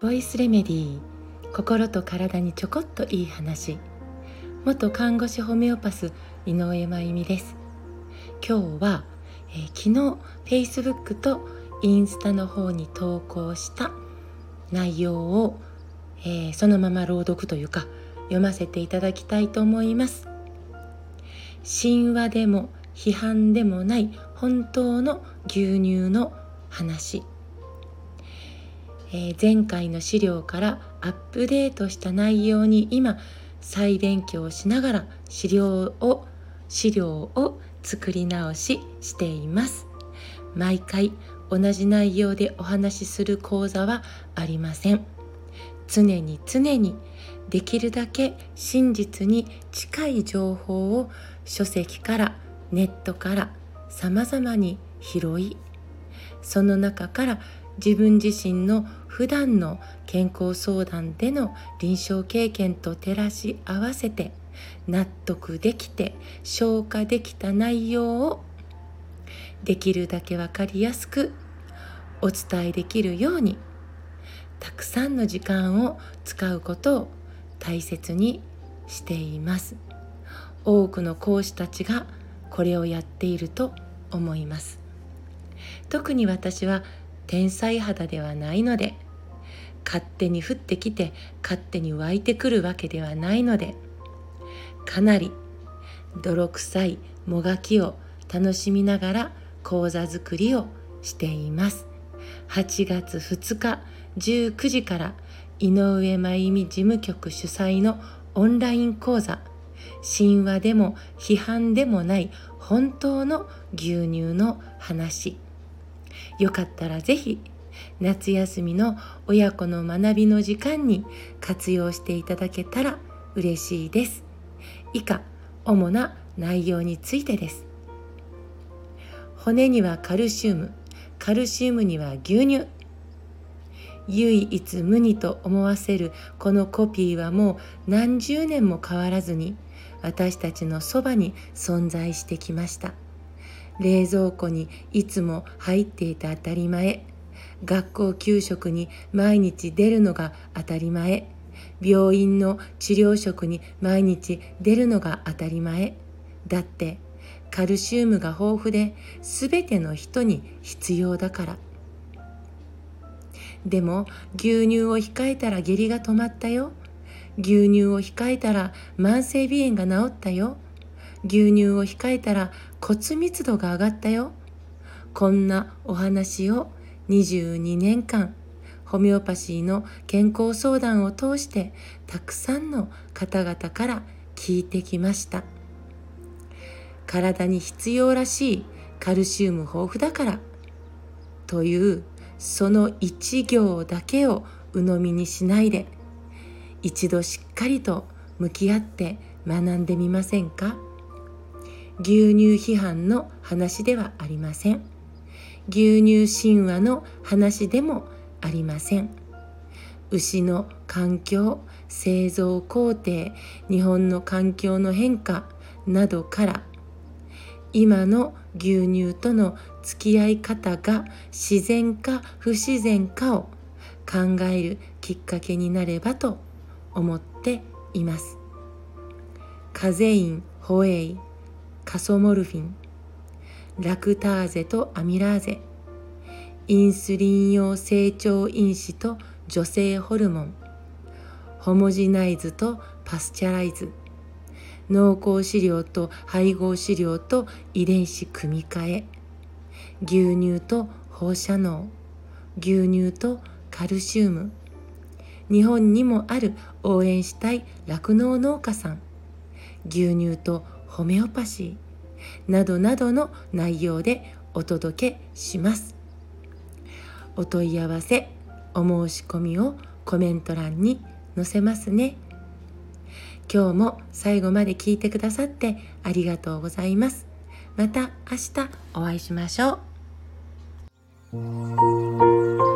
ボイスレメディー心と体にちょこっといい話。元看護師ホメオパス井上真由美です。今日は、えー、昨日 Facebook とインスタの方に投稿した内容を、えー、そのまま朗読というか読ませていただきたいと思います。神話でも批判でもない本当の牛乳の話、えー、前回の資料からアップデートした内容に今再勉強しながら資料を資料を作り直ししています。毎回同じ内容でお話しする講座はありません。常に常にできるだけ真実に近い情報を書籍からネットから様々に拾いその中から自分自身の普段の健康相談での臨床経験と照らし合わせて納得できて消化できた内容をできるだけ分かりやすくお伝えできるようにたくさんの時間を使うことを大切にしています。多くの講師たちがこれをやっていると思います。特に私は天才肌ではないので勝手に降ってきて勝手に湧いてくるわけではないのでかなり泥臭いもがきを楽しみながら講座作りをしています。8月2日19時から井上真由美事務局主催のオンライン講座。神話でも批判でもない本当の牛乳の話。よかったらぜひ夏休みの親子の学びの時間に活用していただけたら嬉しいです。以下主な内容についてです。骨にはカルシウムカルシウムには牛乳。唯一無二と思わせるこのコピーはもう何十年も変わらずに私たちのそばに存在してきました。冷蔵庫にいつも入っていた当たり前。学校給食に毎日出るのが当たり前。病院の治療食に毎日出るのが当たり前。だってカルシウムが豊富で全ての人に必要だから。でも牛乳を控えたら下痢が止まったよ。牛乳を控えたら慢性鼻炎が治ったよ。牛乳を控えたら骨密度が上がったよ。こんなお話を22年間ホメオパシーの健康相談を通してたくさんの方々から聞いてきました。体に必要らしいカルシウム豊富だからというその一行だけを鵜呑みにしないで一度しっかりと向き合って学んでみませんか？牛乳批判の話ではありません。牛乳神話の話でもありません。牛の環境製造工程日本の環境の変化などから今の牛乳との付き合い方が自然か不自然かを考えるきっかけになればと思っています。カゼインホエイカソモルフィンラクターゼとアミラーゼインスリン用成長因子と女性ホルモンホモジナイズとパスチャライズ濃厚飼料と配合飼料と遺伝子組み換え牛乳と放射能牛乳とカルシウム日本にもある応援したい酪農農家さん牛乳とホメオパシー。などなどの内容でお届けします。お問い合わせお申し込みをコメント欄に載せますね。今日も最後まで聞いてくださってありがとうございます。また明日お会いしましょう。